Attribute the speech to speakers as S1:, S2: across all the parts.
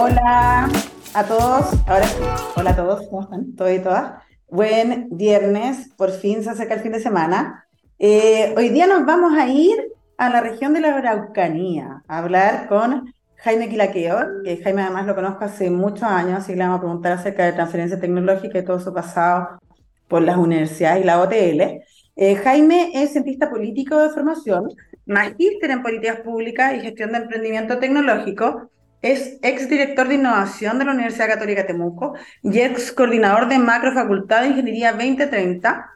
S1: Hola a todos, ahora hola a todos, ¿cómo están? ¿Todos y todas? Buen viernes, por fin se acerca el fin de semana. Eh, hoy día nos vamos a ir a la región de la Araucanía a hablar con Jaime Quilaqueo, que Jaime además lo conozco hace muchos años, así que le vamos a preguntar acerca de transferencia tecnológica y todo su pasado por las universidades y la OTL. Eh, Jaime es cientista político de formación, magíster en políticas públicas y gestión de emprendimiento tecnológico, es exdirector de innovación de la Universidad Católica Temuco y ex coordinador de macro facultad de Ingeniería 2030,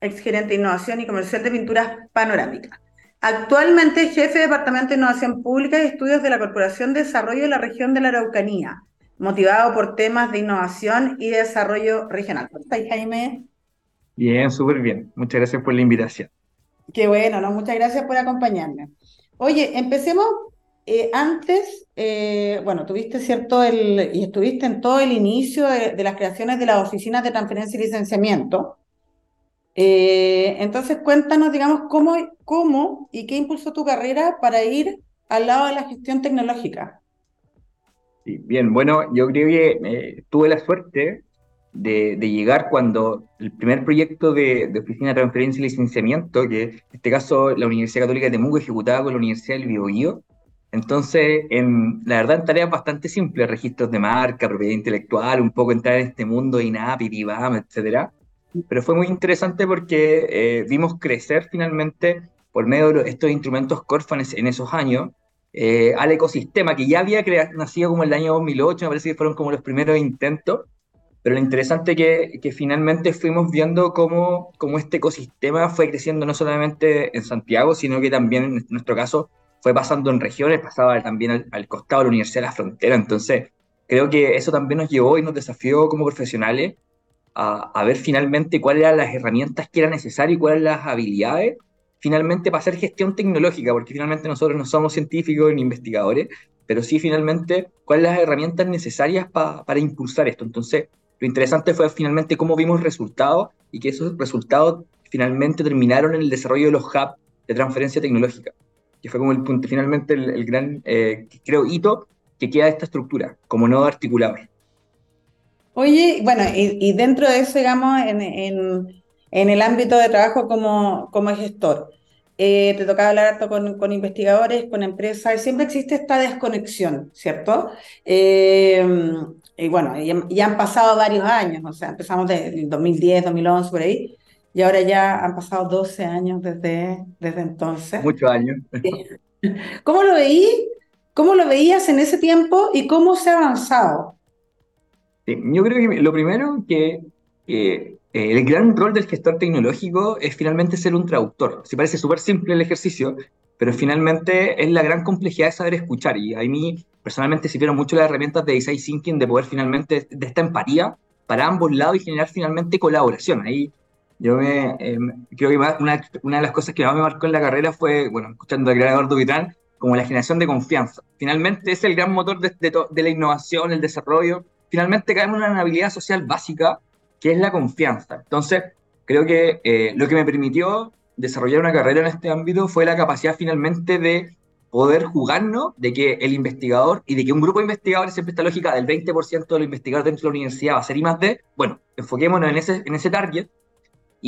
S1: ex gerente de innovación y comercial de pinturas panorámicas. Actualmente es jefe de Departamento de Innovación Pública y Estudios de la Corporación de Desarrollo de la Región de la Araucanía, motivado por temas de innovación y desarrollo regional. ¿Cómo estás, Jaime?
S2: Bien, súper bien. Muchas gracias por la invitación.
S1: Qué bueno, ¿no? Muchas gracias por acompañarme. Oye, empecemos eh, antes, eh, bueno, tuviste cierto el, y estuviste en todo el inicio de, las creaciones de las oficinas de transferencia y licenciamiento. Eh, entonces, cuéntanos, digamos, cómo, cómo y qué impulsó tu carrera para ir al lado de la gestión tecnológica.
S2: Sí, bien, bueno, yo creo que tuve la suerte de, llegar cuando el primer proyecto de, oficina de transferencia y licenciamiento, que en este caso la Universidad Católica de Temuco ejecutaba con la Universidad del Biobío, entonces, en, la verdad, en tareas bastante simples, registros de marca, propiedad intelectual, un poco entrar en este mundo INAP, IBAM, etcétera. Pero fue muy interesante porque eh, vimos crecer finalmente, por medio de estos instrumentos Corfanes en esos años, eh, al ecosistema que ya había nacido como el año 2008, me parece que fueron como los primeros intentos, pero lo interesante que, que finalmente fuimos viendo cómo, cómo este ecosistema fue creciendo no solamente en Santiago, sino que también en nuestro caso fue pasando en regiones, pasaba también al, costado de la Universidad de la Frontera. Entonces, creo que eso también nos llevó y nos desafió como profesionales a, ver finalmente cuáles eran las herramientas que eran necesarias y cuáles eran las habilidades finalmente para hacer gestión tecnológica, porque finalmente nosotros no somos científicos ni investigadores, pero sí finalmente cuáles las herramientas necesarias para impulsar esto. Entonces, lo interesante fue finalmente cómo vimos resultados y que esos resultados finalmente terminaron en el desarrollo de los hubs de transferencia tecnológica que fue como el punto, finalmente el, gran, eh, creo, hito que queda de esta estructura, como nodo articulador.
S1: Oye, bueno, y, dentro de eso, digamos, en, en, el ámbito de trabajo como, como gestor, eh, te tocaba hablar harto con, con, investigadores, con empresas, siempre existe esta desconexión, ¿cierto? Eh, y bueno, ya, han pasado varios años, o sea, empezamos del 2010, 2011, por ahí, y ahora ya han pasado 12 años desde, desde entonces.
S2: Muchos años.
S1: ¿Cómo lo veí? ¿Cómo lo veías en ese tiempo y cómo se ha avanzado?
S2: yo creo que lo primero que eh, el gran rol del gestor tecnológico es finalmente ser un traductor. Se parece súper simple el ejercicio, pero finalmente es la gran complejidad de saber escuchar. Y a mí personalmente sirvieron mucho las herramientas de design thinking de poder finalmente, de esta empatía para ambos lados y generar finalmente colaboración. Ahí yo me, em, creo que una, una, de las cosas que más me marcó en la carrera fue, bueno, escuchando gran Eduardo Vitrán, como la generación de confianza. Finalmente es el gran motor de, de, la innovación, el desarrollo. Finalmente caemos en una habilidad social básica, que es la confianza. Entonces, creo que eh, lo que me permitió desarrollar una carrera en este ámbito fue la capacidad finalmente de poder jugarnos de que el investigador y de que un grupo de investigadores, siempre esta lógica del 20% de los investigadores dentro de la universidad va a ser I más D, bueno, enfoquémonos en ese, en ese target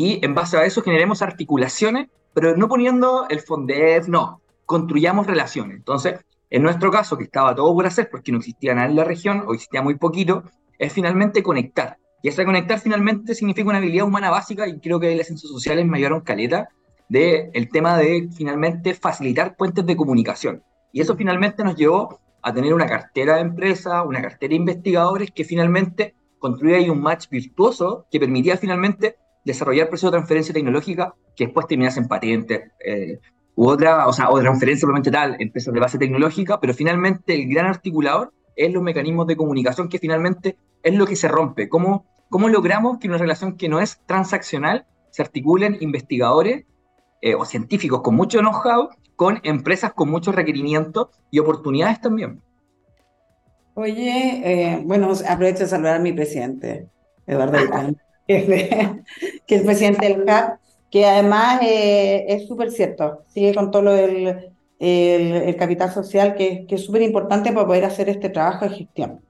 S2: y en base a eso generemos articulaciones, pero no poniendo el Fondev, no, construyamos relaciones. Entonces, en nuestro caso, que estaba todo por hacer porque no existía nada en la región o existía muy poquito, es finalmente conectar. Y ese conectar finalmente significa una habilidad humana básica y creo que las ciencias sociales me ayudaron caleta del el tema de finalmente facilitar puentes de comunicación. Y eso finalmente nos llevó a tener una cartera de empresa, una cartera de investigadores que finalmente construía ahí un match virtuoso que permitía finalmente desarrollar procesos de transferencia tecnológica que después terminas en patentes eh, u otra, o sea, o transferencia probablemente tal, empresas de base tecnológica, pero finalmente el gran articulador es los mecanismos de comunicación que finalmente es lo que se rompe. ¿Cómo, cómo logramos que una relación que no es transaccional se articulen investigadores eh, o científicos con mucho know-how con empresas con muchos requerimientos y oportunidades también?
S1: Oye, eh, bueno, aprovecho de saludar a mi presidente, Eduardo que es presidente del CAP, que además eh, es súper cierto, sigue con todo lo del el, capital social, que, que es súper importante para poder hacer este trabajo de gestión.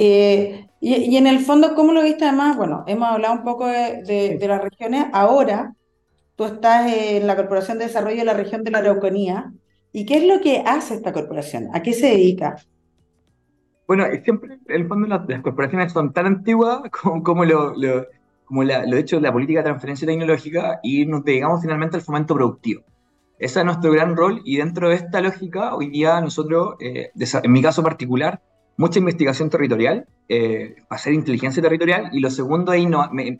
S1: Eh, y, en el fondo, ¿cómo lo viste además? Bueno, hemos hablado un poco de, las regiones. Ahora, tú estás en la Corporación de Desarrollo de la Región de la Araucanía. ¿Y qué es lo que hace esta corporación? ¿A qué se dedica?
S2: Bueno, siempre, en el fondo, las, corporaciones son tan antiguas como, lo, lo, como la, lo hecho la política de transferencia tecnológica y nos dedicamos finalmente al fomento productivo. Ese es nuestro gran rol y dentro de esta lógica, hoy día nosotros, eh, en mi caso particular, mucha investigación territorial, eh, hacer inteligencia territorial, y lo segundo es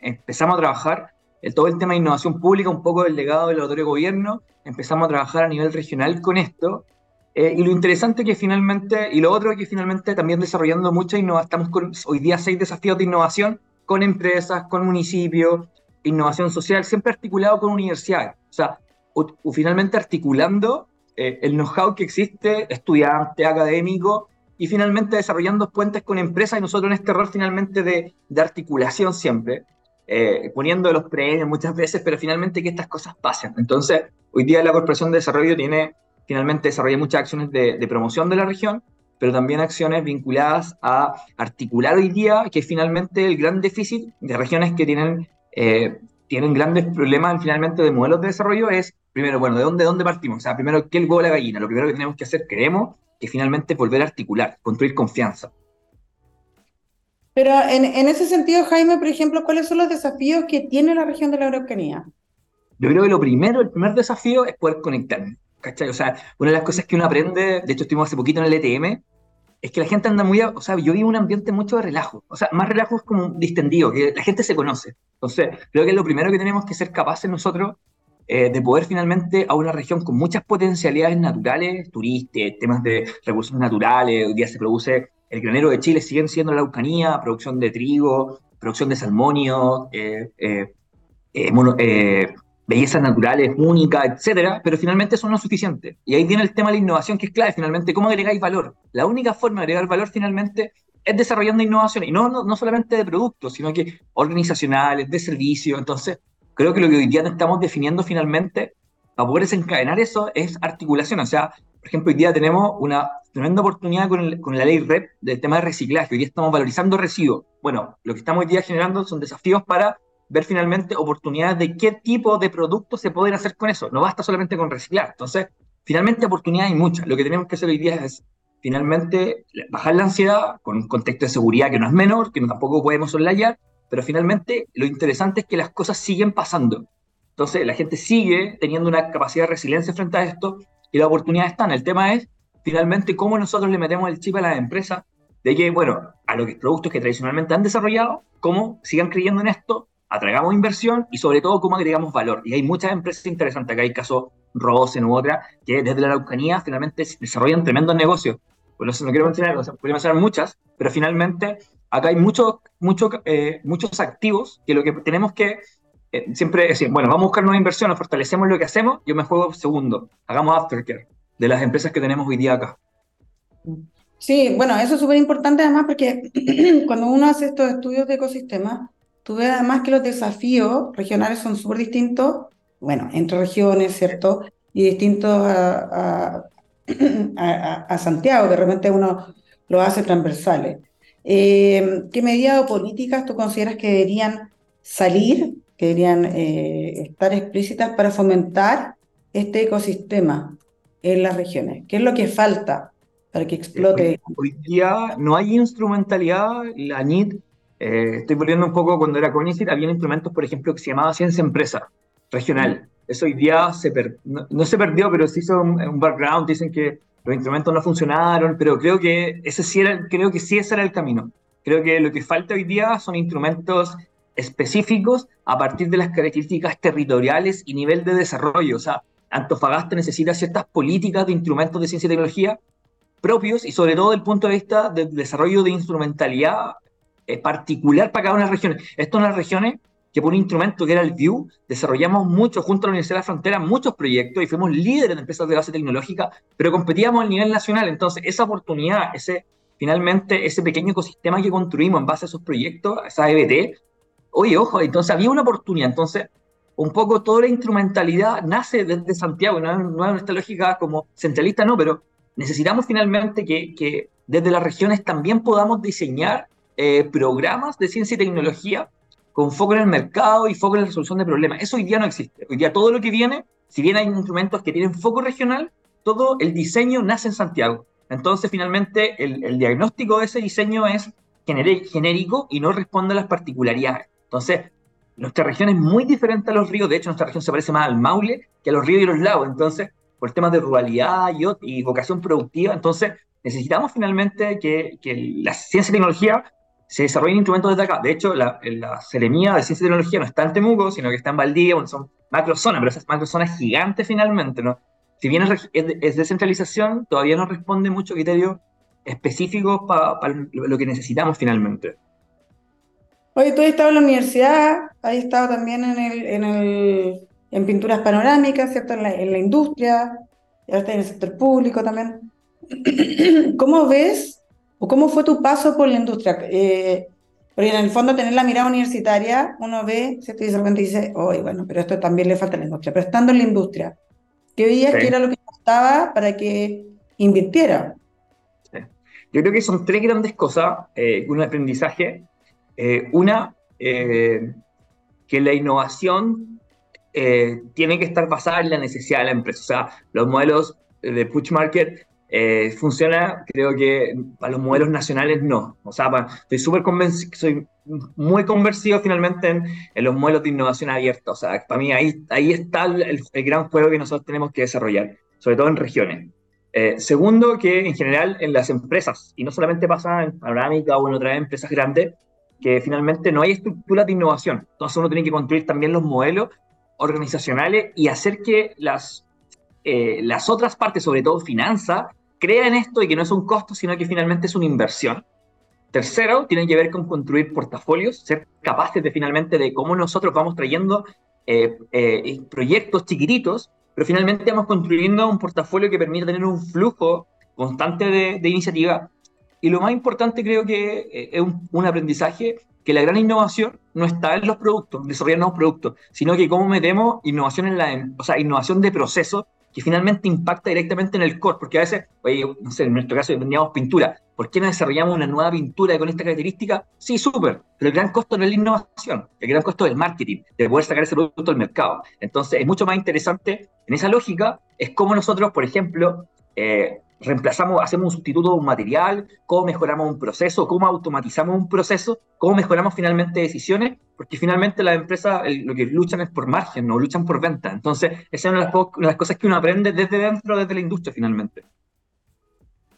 S2: empezamos a trabajar en todo el tema de innovación pública, un poco del legado del de gobierno, empezamos a trabajar a nivel regional con esto, eh, y lo interesante que finalmente, y lo otro que finalmente también desarrollando innovación, estamos con hoy día seis desafíos de innovación con empresas, con municipios, innovación social, siempre articulado con universidades, o sea, finalmente articulando eh, el know-how que existe, estudiante, académico, y finalmente desarrollando puentes con empresas y nosotros en este rol finalmente de, de articulación siempre, eh, poniendo los premios muchas veces, pero finalmente que estas cosas pasen. Entonces, hoy día la Corporación de Desarrollo tiene, finalmente desarrolla muchas acciones de, de promoción de la región, pero también acciones vinculadas a articular hoy día que finalmente el gran déficit de regiones que tienen, eh, tienen grandes problemas finalmente de modelos de desarrollo es, primero, bueno, ¿de dónde, dónde partimos? O sea, primero, ¿qué el huevo la gallina? Lo primero que tenemos que hacer, creemos, que finalmente volver a articular, construir confianza.
S1: Pero en, ese sentido, Jaime, por ejemplo, ¿cuáles son los desafíos que tiene la región de la Araucanía?
S2: Yo creo que lo primero, el primer desafío es poder conectarnos. ¿Cachai? O sea, una de las cosas que uno aprende, de hecho estuvimos hace poquito en el ETM, es que la gente anda muy, o sea, yo vivo un ambiente mucho de relajo, o sea, más relajo es como distendido, que la gente se conoce. Entonces, creo que es lo primero que tenemos que ser capaces nosotros eh, de poder finalmente a una región con muchas potencialidades naturales, turísticas, temas de recursos naturales, hoy día se produce, el granero de Chile siguen siendo la Araucanía, producción de trigo, producción de salmonio, eh, eh, bellezas naturales únicas, etcétera, pero finalmente eso no es suficiente. Y ahí viene el tema de la innovación, que es clave, finalmente, ¿cómo agregáis valor? La única forma de agregar valor, finalmente, es desarrollando innovación, y no, no, no solamente de productos, sino que organizacionales, de servicios. Entonces, creo que lo que hoy día estamos definiendo finalmente para poder desencadenar eso es articulación. O sea, por ejemplo, hoy día tenemos una tremenda oportunidad con, con la ley REP del tema de reciclaje. Hoy día estamos valorizando residuos. Bueno, lo que estamos hoy día generando son desafíos para ver finalmente oportunidades de qué tipo de productos se pueden hacer con eso. No basta solamente con reciclar. Entonces, finalmente oportunidades hay muchas. Lo que tenemos que hacer hoy día es finalmente bajar la ansiedad con un contexto de seguridad que no es menor, que tampoco podemos soslayar, pero finalmente lo interesante es que las cosas siguen pasando. Entonces la gente sigue teniendo una capacidad de resiliencia frente a esto y las oportunidades están. El tema es finalmente cómo nosotros le metemos el chip a las empresas de que, bueno, a los productos que tradicionalmente han desarrollado, cómo sigan creyendo en esto, atraigamos inversión y sobre todo cómo agregamos valor. Y hay muchas empresas interesantes, acá hay caso Rosen u otra, que desde la Araucanía finalmente desarrollan tremendos negocios. Bueno, no quiero mencionar, o sea, podría mencionar muchas, pero finalmente acá hay muchos mucho, eh, muchos activos que lo que tenemos que eh, siempre decir, bueno, vamos a buscar nueva inversión, fortalecemos lo que hacemos, yo me juego segundo, hagamos aftercare de las empresas que tenemos hoy día acá.
S1: Sí, bueno, eso es súper importante además porque cuando uno hace estos estudios de ecosistemas, tú ves además que los desafíos regionales son súper distintos, bueno, entre regiones, ¿cierto? Y distintos a, a, a, Santiago, que realmente uno lo hace transversales. Eh, ¿Qué medidas o políticas tú consideras que deberían salir, que deberían eh, estar explícitas para fomentar este ecosistema en las regiones? ¿Qué es lo que falta para que explote?
S2: Hoy, día no hay instrumentalidad, la NIT, eh, estoy volviendo un poco cuando era CONICIT, había instrumentos, por ejemplo, que se llamaba Ciencia Empresa Regional. Eso hoy día se no, se perdió, pero se hizo un background, dicen que los instrumentos no funcionaron, pero creo que ese sí era, creo que sí ese era el camino. Creo que lo que falta hoy día son instrumentos específicos a partir de las características territoriales y nivel de desarrollo. O sea, Antofagasta necesita ciertas políticas de instrumentos de ciencia y tecnología propios y sobre todo del punto de vista del desarrollo de instrumentalidad eh, particular para cada una de las regiones. Esto en las regiones que por un instrumento que era el View, desarrollamos mucho junto a la Universidad de la Frontera, muchos proyectos y fuimos líderes de empresas de base tecnológica, pero competíamos a nivel nacional. Entonces, esa oportunidad, ese finalmente ese pequeño ecosistema que construimos en base a esos proyectos, esa EBT, oye, ojo, entonces había una oportunidad. Entonces, un poco toda la instrumentalidad nace desde Santiago, no, no es nuestra lógica como centralista, no, pero necesitamos finalmente que, que desde las regiones también podamos diseñar eh, programas de ciencia y tecnología con foco en el mercado y foco en la resolución de problemas. Eso hoy día no existe. Hoy día todo lo que viene, si bien hay instrumentos que tienen foco regional, todo el diseño nace en Santiago. Entonces, finalmente, el, el diagnóstico de ese diseño es genérico y no responde a las particularidades. Entonces, nuestra región es muy diferente a los ríos. De hecho, nuestra región se parece más al Maule que a los ríos y los lagos. Entonces, por temas de ruralidad y, y vocación productiva, entonces necesitamos finalmente que, que la ciencia y tecnología se desarrollen instrumentos desde acá. De hecho, la, la Seremía de Ciencia y Tecnología no está en Temuco, sino que está en Valdivia, bueno, son macrozonas, pero esas macrozonas gigantes finalmente, ¿no? Si bien es, es, descentralización, todavía no responde mucho criterios específicos para pa lo que necesitamos finalmente.
S1: Oye, tú has estado en la universidad, has estado también en, el, en, pinturas panorámicas, ¿cierto? En la, en la industria, ahora estás en el sector público también. ¿Cómo ves o cómo fue tu paso por la industria? Eh, porque en el fondo tener la mirada universitaria, uno ve, ¿cierto? Y de repente dice, oye, bueno, pero esto también le falta a la industria. Pero estando en la industria, ¿qué veías sí. que era lo que costaba para que invirtiera?
S2: Sí. Yo creo que son tres grandes cosas, eh, un aprendizaje. Eh, una, eh, que la innovación tiene que estar basada en la necesidad de la empresa. O sea, los modelos de push market eh, funciona, creo que para los modelos nacionales no. O sea, para, estoy súper convencido, soy muy convencido finalmente en, en, los modelos de innovación abierta. O sea, para mí ahí, ahí está el, el, gran juego que nosotros tenemos que desarrollar, sobre todo en regiones. Eh, segundo, que en general en las empresas, y no solamente pasa en Panorámica o en otras empresas grandes, que finalmente no hay estructuras de innovación. Entonces uno tiene que construir también los modelos organizacionales y hacer que las, eh, las otras partes, sobre todo finanzas, crean esto y que no es un costo, sino que finalmente es una inversión. Tercero, tiene que ver con construir portafolios, ser capaces de finalmente de cómo nosotros vamos trayendo eh, eh, proyectos chiquititos, pero finalmente vamos construyendo un portafolio que permite tener un flujo constante de, de iniciativa. Y lo más importante creo que eh, es un, aprendizaje que la gran innovación no está en los productos, desarrollar nuevos productos, sino que cómo metemos innovación en la, o sea, innovación de procesos que finalmente impacta directamente en el core, porque a veces, oye, no sé, en nuestro caso vendíamos pintura, ¿por qué no desarrollamos una nueva pintura con esta característica? Sí, súper, pero el gran costo no es la innovación, el gran costo es el marketing, de poder sacar ese producto al mercado. Entonces, es mucho más interesante, en esa lógica, es cómo nosotros, por ejemplo, eh, reemplazamos, hacemos un sustituto de un material, cómo mejoramos un proceso, cómo automatizamos un proceso, cómo mejoramos finalmente decisiones, porque finalmente las empresas lo que luchan es por margen, no luchan por venta. Entonces, esa es una de las, una de las cosas que uno aprende desde dentro, desde la industria finalmente.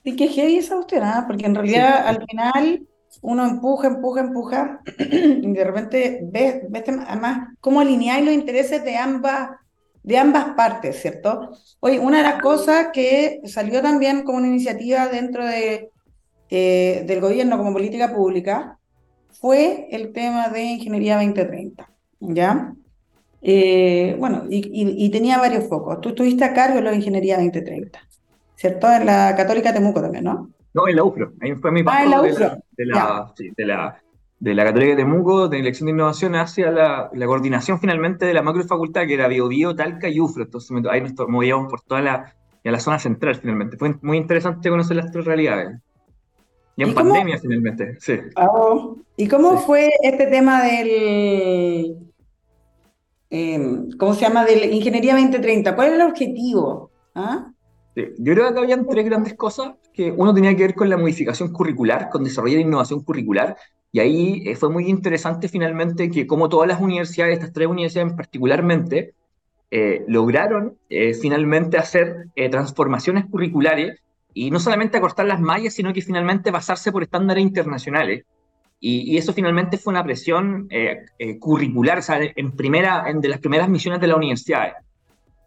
S1: Y qué heavy esa usted, ¿eh? porque en realidad sí. al final uno empuja, empuja, empuja, y de repente ves, ves además cómo alinear los intereses de ambas de ambas partes, ¿cierto? Oye, una de las cosas que salió también como una iniciativa dentro de, eh, del gobierno como política pública fue el tema de Ingeniería 2030, ¿ya? Eh, bueno, y, y, y, tenía varios focos. Tú estuviste a cargo de la Ingeniería 2030, ¿cierto? En la Católica Temuco también, ¿no?
S2: No, en la UFRO. Ahí fue mi
S1: ah, en la UFRO.
S2: De la, de la, sí, de la de la Católica de Temuco, de elección de innovación, hacia la, la, coordinación finalmente de la macrofacultad, que era Biobío, Talca y UFRO. Entonces ahí nos movíamos por toda la, la zona central finalmente. Fue muy interesante conocer las tres realidades. Y en ¿Y pandemia cómo? finalmente, sí.
S1: Oh. ¿Y cómo sí. fue este tema del... Eh, ¿Cómo se llama? De la Ingeniería 2030. ¿Cuál es el objetivo? ¿Ah?
S2: Sí. Yo creo que habían tres grandes cosas, que uno tenía que ver con la modificación curricular, con desarrollar innovación curricular, y ahí eh, fue muy interesante finalmente que como todas las universidades, estas tres universidades particularmente, eh, lograron eh, finalmente hacer eh, transformaciones curriculares y no solamente acortar las mallas, sino que finalmente basarse por estándares internacionales. Y, y eso finalmente fue una presión eh, curricular, o sea, en, primera, en de las primeras misiones de la universidad.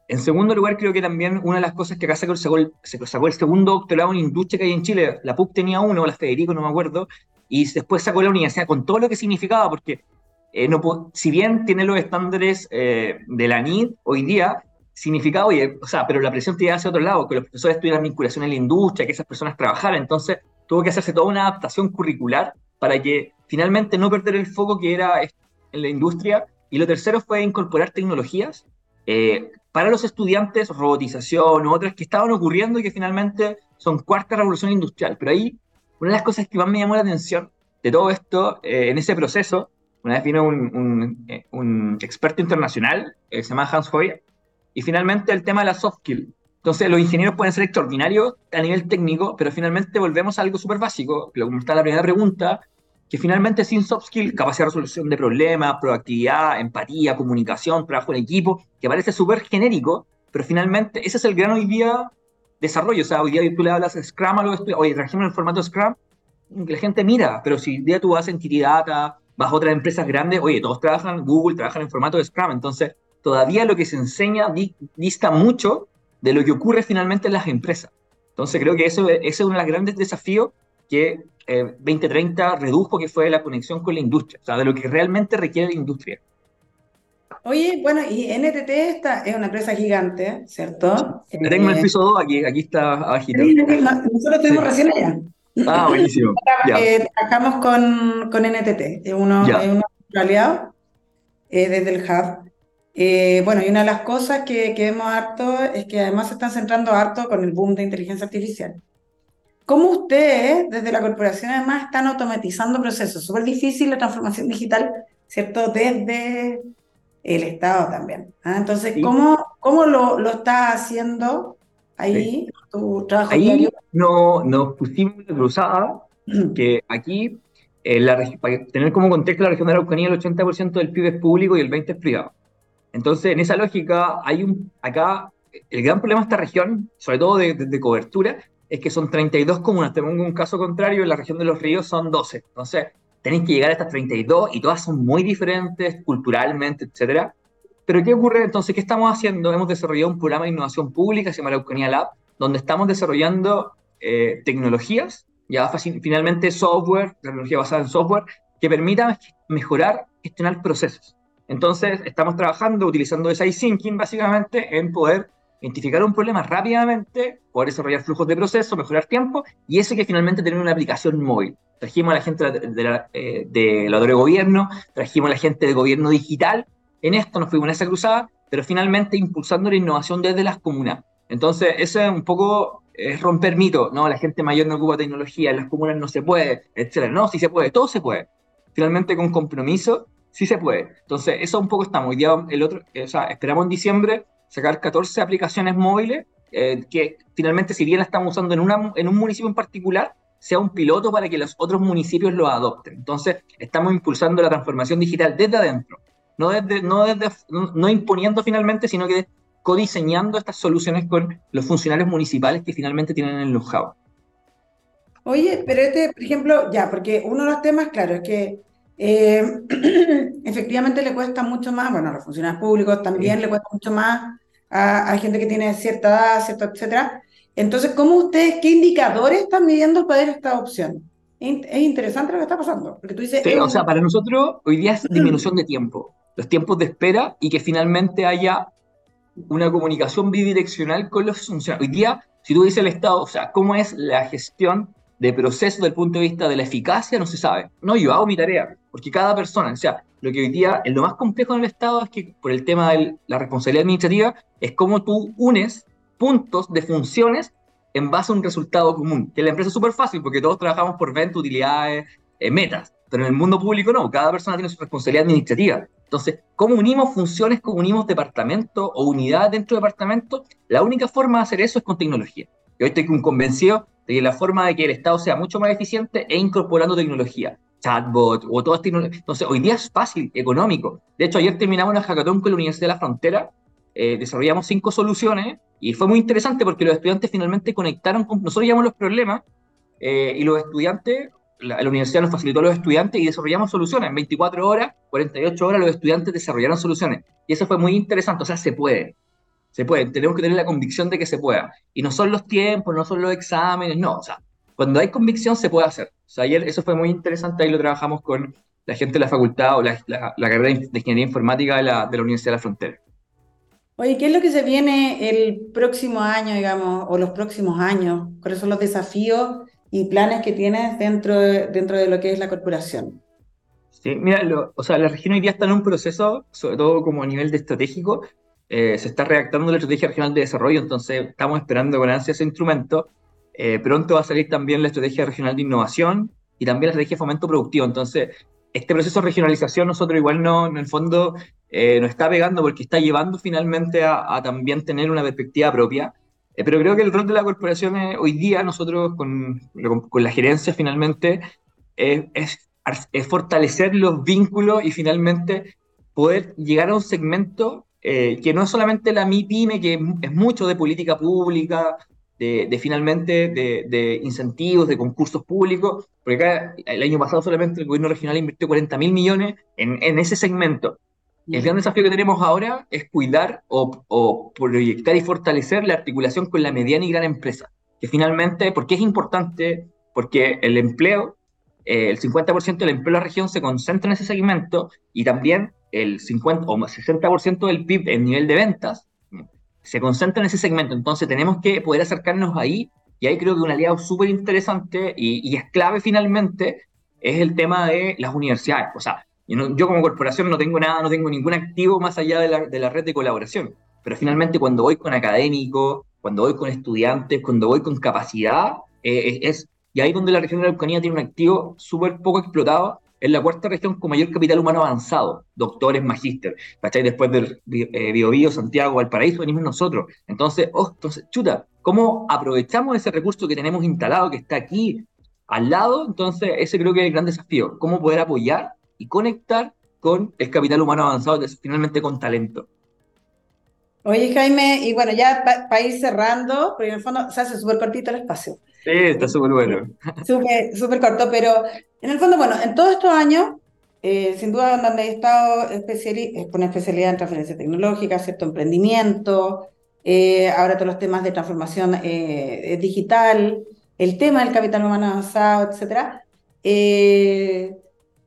S2: En segundo lugar, creo que también una de las cosas que acá sacó, el, sacó el segundo doctorado en industria que hay en Chile, la PUC tenía uno, la Federico, no me acuerdo, y después sacó la universidad con todo lo que significaba, porque eh, no, si bien tiene los estándares eh, de la NID hoy día, significaba, oye, o sea, pero la presión te hacia otro lado, que los profesores tuvieran vinculación en la industria, que esas personas trabajaran, entonces tuvo que hacerse toda una adaptación curricular para que finalmente no perder el foco que era en la industria Y lo tercero fue incorporar tecnologías eh, para los estudiantes, robotización, otras que estaban ocurriendo y que finalmente son cuarta revolución industrial. Pero ahí, una de las cosas que más me llamó la atención de todo esto, eh, en ese proceso, una vez vino un, un, experto internacional, se llama Hans Hoyer, y finalmente el tema de la soft skill. Entonces, los ingenieros pueden ser extraordinarios a nivel técnico, pero finalmente volvemos a algo súper básico, como está la primera pregunta, que finalmente sin soft skill, capacidad de resolución de problemas, proactividad, empatía, comunicación, trabajo en equipo, que parece súper genérico, pero finalmente ese es el gran hoy día desarrollo. O sea, hoy día tú le hablas Scrum a los estudiantes, oye, trajimos el formato Scrum, la gente mira, pero si día tú vas en Data, vas a otras empresas grandes, oye, todos trabajan, Google trabajan en formato de Scrum, entonces todavía lo que se enseña dista mucho de lo que ocurre finalmente en las empresas. Entonces creo que ese es uno de los grandes desafíos que 2030 eh, redujo, que fue la conexión con la industria, o sea, de lo que realmente requiere la industria.
S1: Oye, bueno, y NTT esta es una empresa gigante, ¿cierto?
S2: tengo el eh, piso 2 aquí, aquí está abajito.
S1: Nosotros estuvimos recién allá.
S2: Ah, buenísimo.
S1: Eh, trabajamos con, con NTT, es uno, es uno aliado desde el hub. Eh, bueno, y una de las cosas que, que, vemos harto es que además se están centrando harto con el boom de inteligencia artificial. ¿Cómo ustedes, desde la corporación, además están automatizando procesos? Súper difícil la transformación digital, ¿cierto? Desde el Estado también. ¿ah? Entonces, ¿cómo, cómo lo, lo estás haciendo ahí, tu trabajo
S2: ahí diario? No, nos pusimos la cruzada, que aquí, eh, la, para tener como contexto, la región de la Araucanía, el 80% del PIB es público y el 20% es privado. Entonces, en esa lógica, hay un, acá, el gran problema de esta región, sobre todo de, cobertura, es que son 32 comunas. Tengo un caso contrario, en la región de los ríos son 12. Entonces, tenéis que llegar a estas 32 y todas son muy diferentes culturalmente, etc. Pero ¿qué ocurre entonces? ¿Qué estamos haciendo? Hemos desarrollado un programa de innovación pública, se llama la Euconía Lab, donde estamos desarrollando eh, tecnologías, ya finalmente software, tecnología basada en software, que permitan mejorar, gestionar procesos. Entonces, estamos trabajando utilizando ese thinking básicamente en poder identificar un problema rápidamente, poder desarrollar flujos de proceso, mejorar tiempo y ese que finalmente tener una aplicación móvil. Trajimos a la gente de la, eh, de, gobierno, trajimos a la gente de gobierno digital. En esto nos fuimos en esa cruzada, pero finalmente impulsando la innovación desde las comunas. Entonces, eso es un poco es romper mito, ¿no? La gente mayor no ocupa tecnología, en las comunas no se puede, etcétera. No, sí se puede, todo se puede. Finalmente, con compromiso sí se puede. Entonces, eso un poco estamos. Ya el otro, o sea, esperamos en diciembre sacar 14 aplicaciones móviles eh, que finalmente, si bien la estamos usando en, una, en un municipio en particular, sea un piloto para que los otros municipios lo adopten. Entonces, estamos impulsando la transformación digital desde adentro, no, desde, no, desde, no imponiendo finalmente, sino que codiseñando estas soluciones con los funcionarios municipales que finalmente tienen el know-how.
S1: Oye, pero este, por ejemplo, ya, porque uno de los temas, claro, es que eh, efectivamente le cuesta mucho más, bueno, a los funcionarios públicos también le cuesta mucho más a, gente que tiene cierta edad, cierto, etcétera. Entonces, ¿cómo ustedes, qué indicadores están midiendo para esta opción? Es interesante lo que está pasando. Porque tú dices,
S2: o sea, para nosotros hoy día es disminución de tiempo, los tiempos de espera y que finalmente haya una comunicación bidireccional con los funcionarios. Hoy día, si tú dices el Estado, o sea, ¿cómo es la gestión de proceso desde el punto de vista de la eficacia no se sabe. No, yo hago mi tarea, porque cada persona, o sea, lo que hoy día lo más complejo en el Estado es que por el tema de la responsabilidad administrativa es cómo tú unes puntos de funciones en base a un resultado común. Que en la empresa es súper fácil porque todos trabajamos por venta, utilidades, eh, metas, pero en el mundo público no, cada persona tiene su responsabilidad administrativa. Entonces, ¿cómo unimos funciones, cómo unimos departamentos o unidades dentro de departamentos? La única forma de hacer eso es con tecnología. Y hoy estoy convencido de la forma de que el Estado sea mucho más eficiente e incorporando tecnología, chatbot o todas tecnologías. Entonces, hoy día es fácil, económico. De hecho, ayer terminamos una hackathon con la Universidad de la Frontera, eh, desarrollamos cinco soluciones y fue muy interesante porque los estudiantes finalmente conectaron con, nosotros llevamos los problemas eh, y los estudiantes, la, la, universidad nos facilitó a los estudiantes y desarrollamos soluciones. En 24 horas, 48 horas los estudiantes desarrollaron soluciones. Y eso fue muy interesante, o sea, se puede se puede, tenemos que tener la convicción de que se pueda. Y no son los tiempos, no son los exámenes, no, o sea, cuando hay convicción se puede hacer. O sea, ayer eso fue muy interesante, ahí lo trabajamos con la gente de la facultad o la, carrera de Ingeniería Informática de la, de la Universidad de la Frontera.
S1: Oye, ¿qué es lo que se viene el próximo año, digamos, o los próximos años? ¿Cuáles son los desafíos y planes que tienes dentro de, dentro de lo que es la corporación?
S2: Sí, mira, o sea, la región hoy día está en un proceso, sobre todo como a nivel de estratégico, eh, se está redactando la estrategia regional de desarrollo, entonces estamos esperando con ansia ese instrumento. Eh, pronto va a salir también la estrategia regional de innovación y también la estrategia de fomento productivo. Entonces, este proceso de regionalización nosotros igual no, en el fondo, eh, nos está pegando porque está llevando finalmente a, también tener una perspectiva propia. Eh, pero creo que el rol de la corporación hoy día, nosotros con, con, la gerencia finalmente, es, es, fortalecer los vínculos y finalmente poder llegar a un segmento eh, que no es solamente la MIPYME, que es mucho de política pública, de, finalmente de, incentivos, de concursos públicos, porque acá el año pasado solamente el gobierno regional invirtió 40 mil millones en, en, ese segmento. El gran desafío que tenemos ahora es cuidar o, o, proyectar y fortalecer la articulación con la mediana y gran empresa, que finalmente, porque es importante, porque el empleo, eh, el 50% del empleo de la región se concentra en ese segmento y también el 50 o 60% del PIB en nivel de ventas se concentra en ese segmento, entonces tenemos que poder acercarnos ahí, y ahí creo que un aliado súper interesante y, es clave finalmente, es el tema de las universidades. O sea, yo, como corporación no tengo nada, no tengo ningún activo más allá de la, de la red de colaboración, pero finalmente cuando voy con académicos, cuando voy con estudiantes, cuando voy con capacidad, eh, es, y ahí donde la región de la Araucanía tiene un activo súper poco explotado, es la cuarta región con mayor capital humano avanzado, doctores, magíster, ¿cachai? Después del eh, Biobío, Santiago, Valparaíso, venimos nosotros. Entonces, oh, entonces, chuta, ¿cómo aprovechamos ese recurso que tenemos instalado, que está aquí al lado? Entonces, ese creo que es el gran desafío, cómo poder apoyar y conectar con el capital humano avanzado, finalmente con talento.
S1: Oye, Jaime, y bueno, ya para ir cerrando, porque en el fondo se hace súper cortito el espacio.
S2: Sí, está súper bueno.
S1: Súper, súper corto, pero en el fondo, bueno, en todos estos años, eh, sin duda donde he estado con especialidad en transferencia tecnológica, cierto emprendimiento, eh, ahora todos los temas de transformación eh, digital, el tema del capital humano avanzado, etc.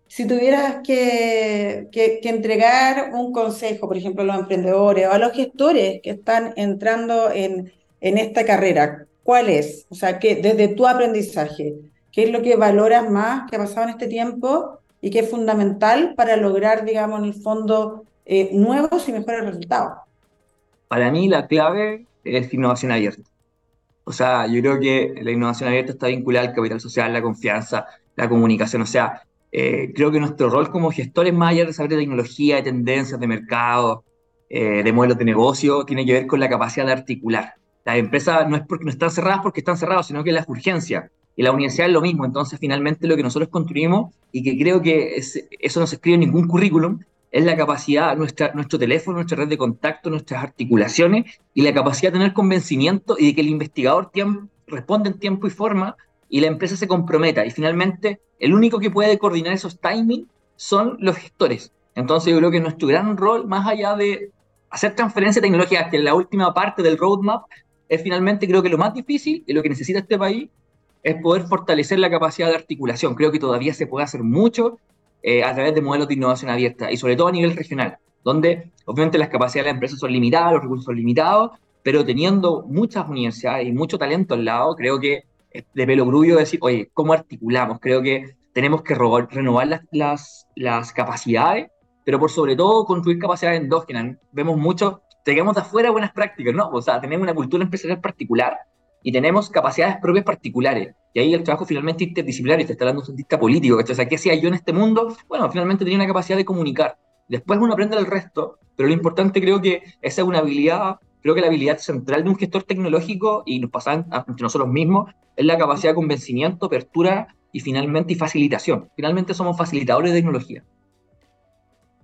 S1: si tuvieras que, entregar un consejo, por ejemplo, a los emprendedores o a los gestores que están entrando en, en esta carrera, ¿cuál es? O sea, que desde tu aprendizaje, ¿Qué es lo que valoras más que ha pasado en este tiempo y que es fundamental para lograr, digamos, en el fondo, eh, nuevos y mejores resultados?
S2: Para mí la clave es innovación abierta. O sea, yo creo que la innovación abierta está vinculada al capital social, la confianza, la comunicación. O sea, eh, creo que nuestro rol como gestores, más allá de saber de tecnología, de tendencias, de mercado, eh, de modelos de negocio, tiene que ver con la capacidad de articular. Las empresas no es porque no están cerradas porque están cerradas, sino que las urgencias. Y la universidad es lo mismo, entonces finalmente lo que nosotros construimos y que creo que eso no se escribe en ningún currículum, es la capacidad, nuestra, nuestro teléfono, nuestra red de contacto, nuestras articulaciones y la capacidad de tener convencimiento y de que el investigador responda en tiempo y forma y la empresa se comprometa. Y finalmente, el único que puede coordinar esos timings son los gestores. Entonces yo creo que nuestro gran rol, más allá de hacer transferencia tecnológica, que es la última parte del roadmap, es finalmente creo que lo más difícil y lo que necesita este país es poder fortalecer la capacidad de articulación. Creo que todavía se puede hacer mucho eh, a través de modelos de innovación abierta y sobre todo a nivel regional, donde obviamente las capacidades de la empresa son limitadas, los recursos limitados, pero teniendo muchas universidades y mucho talento al lado, creo que de pelo grullo decir, oye, ¿cómo articulamos? Creo que tenemos que renovar las, capacidades, pero por sobre todo construir capacidades endógenas. Vemos mucho, tenemos de afuera buenas prácticas, ¿no? O sea, tenemos una cultura empresarial particular y tenemos capacidades propias particulares. Y ahí el trabajo finalmente interdisciplinario, te está hablando un cientista político, O sea, ¿qué hacía yo en este mundo? Bueno, finalmente tenía una capacidad de comunicar. Después uno aprende el resto, pero lo importante creo que esa es una habilidad, creo que la habilidad central de un gestor tecnológico, y nos pasa entre nosotros mismos, es la capacidad de convencimiento, apertura y finalmente y facilitación. Finalmente somos facilitadores de tecnología.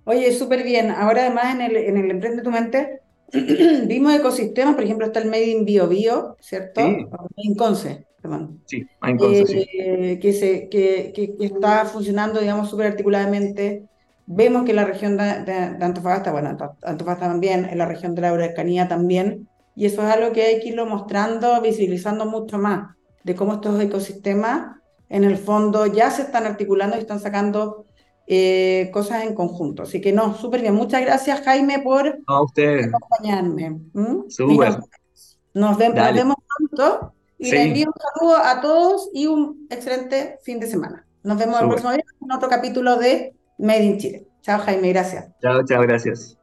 S1: Oye, súper bien. Ahora además en el, en el Emprende tu Mente vimos ecosistemas, por ejemplo, está el Made in Bio Bio, ¿cierto? Sí. In Conce, perdón.
S2: Sí, in Conce, sí.
S1: Eh, que, se, que, que, está funcionando, digamos, súper articuladamente. Vemos que la región de, de, Antofagasta, bueno, Antofagasta también, en la región de la Araucanía también, y eso es algo que hay que irlo mostrando, visibilizando mucho más, de cómo estos ecosistemas, en el fondo, ya se están articulando y están sacando eh, cosas en conjunto. Así que no, súper bien. Muchas gracias, Jaime, por acompañarme. Nos, vemos pronto y les envío un saludo a todos y un excelente fin de semana. Nos vemos el próximo día en otro capítulo de Made in Chile. Chao, Jaime, gracias.
S2: Chao, chao, gracias.